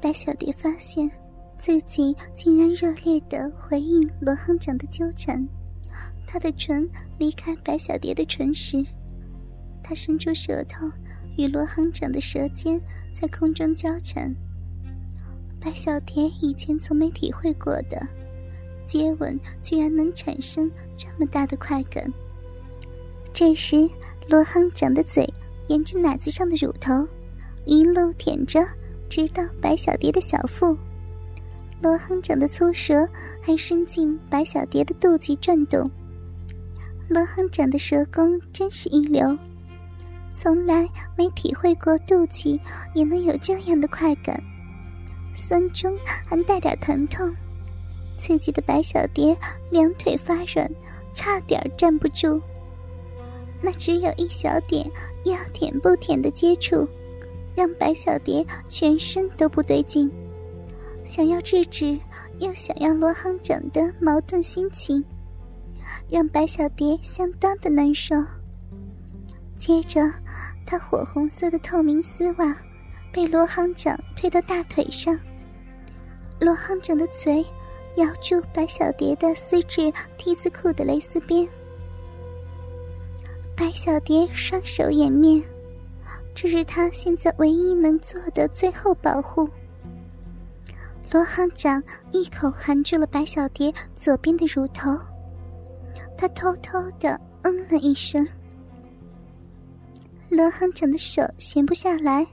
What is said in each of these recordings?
白小蝶发现自己竟然热烈的回应罗行长的纠缠，他的唇离开白小蝶的唇时，他伸出舌头与罗行长的舌尖在空中交缠。白小蝶以前从没体会过的接吻，居然能产生这么大的快感。这时，罗行长的嘴沿着奶子上的乳头一路舔着。直到白小蝶的小腹，罗行长的粗舌还伸进白小蝶的肚脐转动。罗行长的舌功真是一流，从来没体会过肚脐也能有这样的快感，酸中还带点疼痛，刺激的白小蝶两腿发软，差点站不住。那只有一小点要舔不舔的接触。让白小蝶全身都不对劲，想要制止，又想要罗行长的矛盾心情，让白小蝶相当的难受。接着，她火红色的透明丝袜被罗行长推到大腿上，罗行长的嘴咬住白小蝶的丝质 T 字裤的蕾丝边，白小蝶双手掩面。这是他现在唯一能做的最后保护。罗行长一口含住了白小蝶左边的乳头，他偷偷的嗯了一声。罗行长的手闲不下来，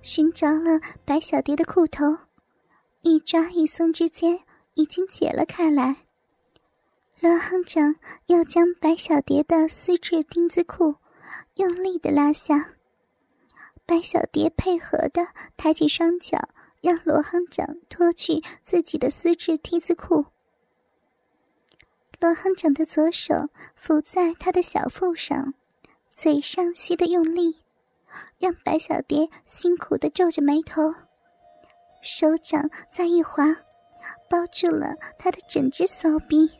寻找了白小蝶的裤头，一抓一松之间已经解了开来。罗行长要将白小蝶的丝质丁字裤用力的拉下。白小蝶配合的抬起双脚，让罗行长脱去自己的丝质 T 字裤。罗行长的左手扶在他的小腹上，嘴上吸的用力，让白小蝶辛苦的皱着眉头，手掌再一滑，包住了他的整只骚逼。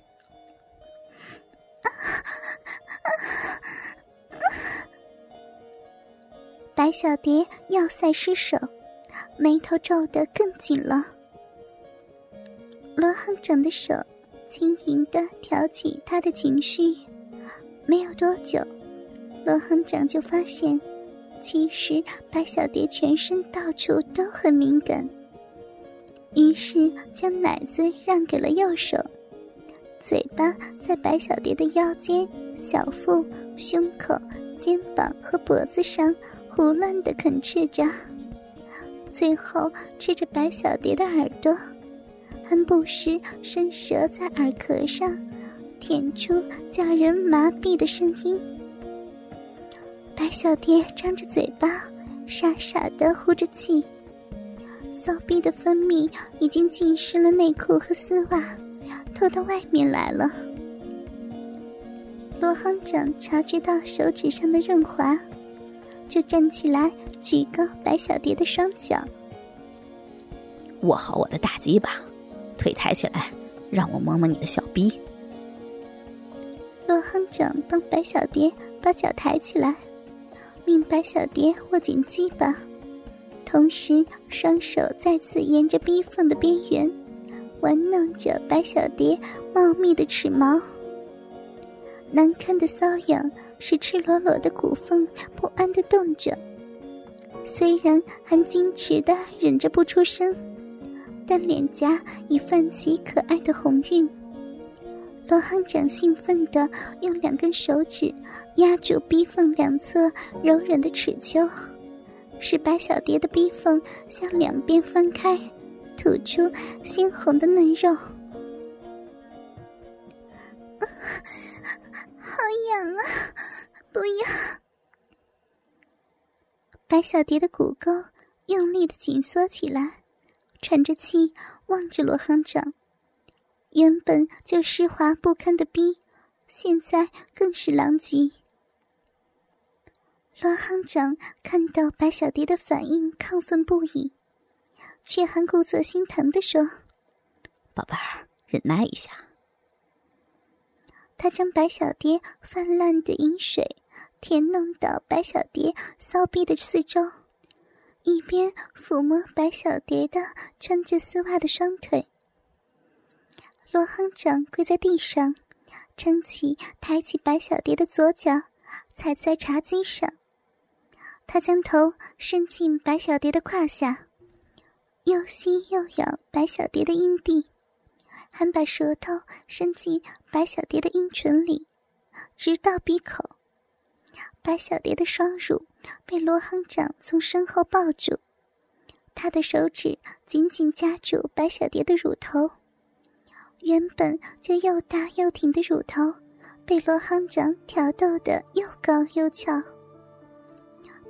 白小蝶要塞失手，眉头皱得更紧了。罗行长的手轻盈的挑起他的情绪，没有多久，罗行长就发现，其实白小蝶全身到处都很敏感，于是将奶嘴让给了右手，嘴巴在白小蝶的腰间、小腹、胸口、肩膀和脖子上。胡乱的啃吃着，最后吃着白小蝶的耳朵，还不时伸舌在耳壳上，舔出叫人麻痹的声音。白小蝶张着嘴巴，傻傻的呼着气，骚逼的分泌已经浸湿了内裤和丝袜，透到外面来了。罗行长察觉到手指上的润滑。就站起来，举高白小蝶的双脚，握好我的大鸡巴，腿抬起来，让我摸摸你的小逼。罗亨长帮白小蝶把脚抬起来，命白小蝶握紧鸡巴，同时双手再次沿着逼缝的边缘玩弄着白小蝶茂密的齿毛。难堪的瘙痒使赤裸裸的骨缝不安的动着，虽然还矜持的忍着不出声，但脸颊已泛起可爱的红晕。罗行长兴奋的用两根手指压住逼缝两侧柔软的齿丘，使白小蝶的逼缝向两边分开，吐出鲜红的嫩肉。好痒啊！不要！白小蝶的骨沟用力的紧缩起来，喘着气望着罗行长。原本就湿滑不堪的逼，现在更是狼藉。罗行长看到白小蝶的反应，亢奋不已，却还故作心疼的说：“宝贝儿，忍耐一下。”他将白小蝶泛滥的饮水填弄到白小蝶骚逼的四周，一边抚摸白小蝶的穿着丝袜的双腿。罗行长跪在地上，撑起、抬起白小蝶的左脚，踩在茶几上。他将头伸进白小蝶的胯下，又吸又咬白小蝶的阴蒂，还把舌头伸进白小蝶的阴唇里，直到鼻口。白小蝶的双乳被罗行长从身后抱住，他的手指紧紧夹住白小蝶的乳头。原本就又大又挺的乳头，被罗行长挑逗得又高又翘。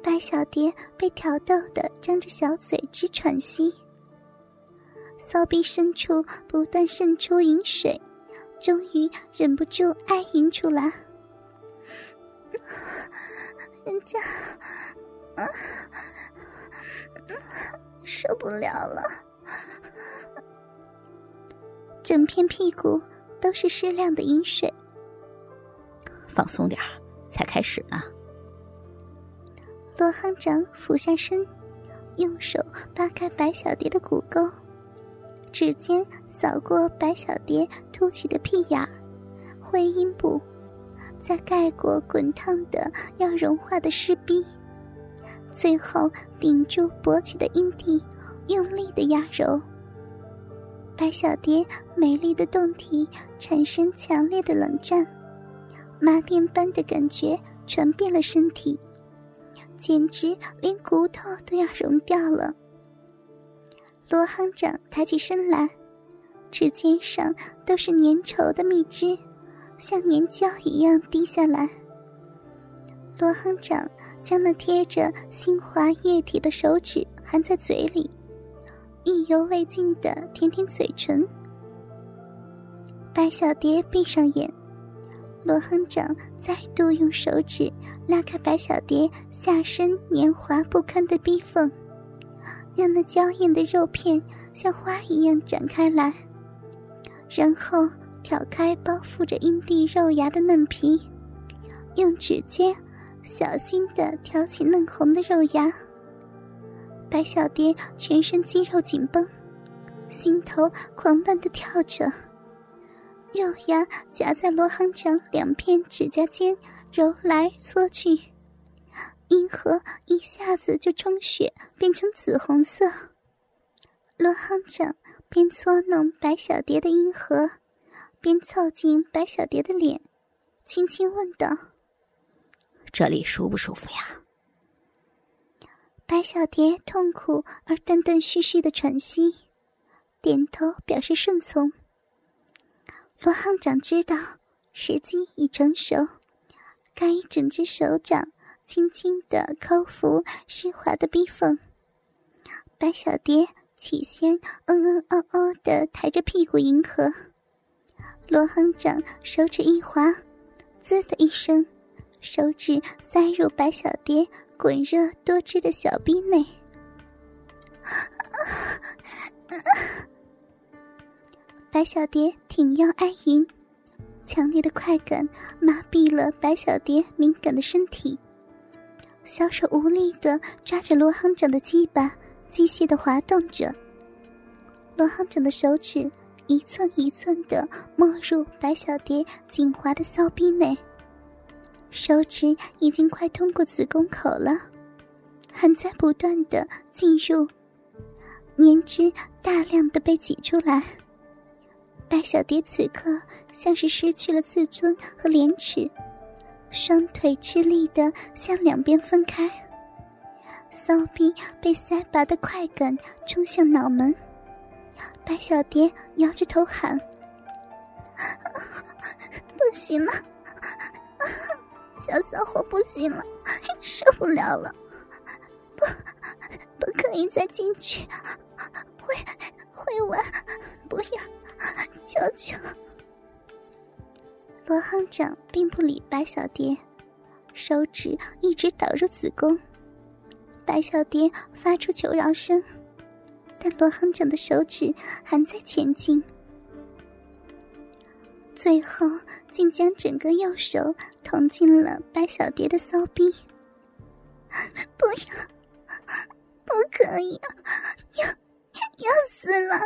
白小蝶被挑逗得张着小嘴直喘息，骚逼深处不断渗出饮水，终于忍不住哀吟出来。人家，啊，受不了了，整片屁股都是湿亮的饮水。放松点才开始呢。罗行长俯下身，用手扒开白小蝶的骨沟，指尖扫过白小蝶凸起的屁眼儿、会阴部。再盖过滚烫的要融化的湿逼，最后顶住勃起的阴蒂，用力的压揉。白小蝶美丽的胴体产生强烈的冷战，麻电般的感觉传遍了身体，简直连骨头都要融掉了。罗行长抬起身来，指尖上都是粘稠的蜜汁。像粘胶一样滴下来。罗行长将那贴着新滑液体的手指含在嘴里，意犹未尽的舔舔嘴唇。白小蝶闭上眼，罗行长再度用手指拉开白小蝶下身黏滑不堪的逼缝，让那娇艳的肉片像花一样展开来，然后。挑开包覆着阴蒂肉芽的嫩皮，用指尖小心地挑起嫩红的肉芽。白小蝶全身肌肉紧绷，心头狂乱地跳着，肉芽夹在罗行长两片指甲间揉来搓去，阴核一下子就充血，变成紫红色。罗行长边搓弄白小蝶的阴核。边凑近白小蝶的脸，轻轻问道：“这里舒不舒服呀？”白小蝶痛苦而断断续续的喘息，点头表示顺从。罗行长知道时机已成熟，该整只手掌轻轻的抠服湿滑的逼缝。白小蝶起先嗯嗯哦哦的抬着屁股迎合。罗行长手指一滑，滋的一声，手指塞入白小蝶滚热多汁的小逼内。白小蝶挺腰哀吟，强烈的快感麻痹了白小蝶敏感的身体，小手无力的抓着罗行长的鸡巴，机械的滑动着。罗行长的手指。一寸一寸的没入白小蝶紧滑的骚逼内，手指已经快通过子宫口了，还在不断的进入，粘汁大量的被挤出来。白小蝶此刻像是失去了自尊和廉耻，双腿吃力的向两边分开，骚逼被塞拔的快感冲向脑门。白小蝶摇着头喊：“不行了，小骚货不行了，受不了了，不，不可以再进去，会会玩，不要，求求！”罗行长并不理白小蝶，手指一直导入子宫，白小蝶发出求饶声。但罗行长的手指还在前进，最后竟将整个右手捅进了白小蝶的骚逼。不要，不可以，要要死了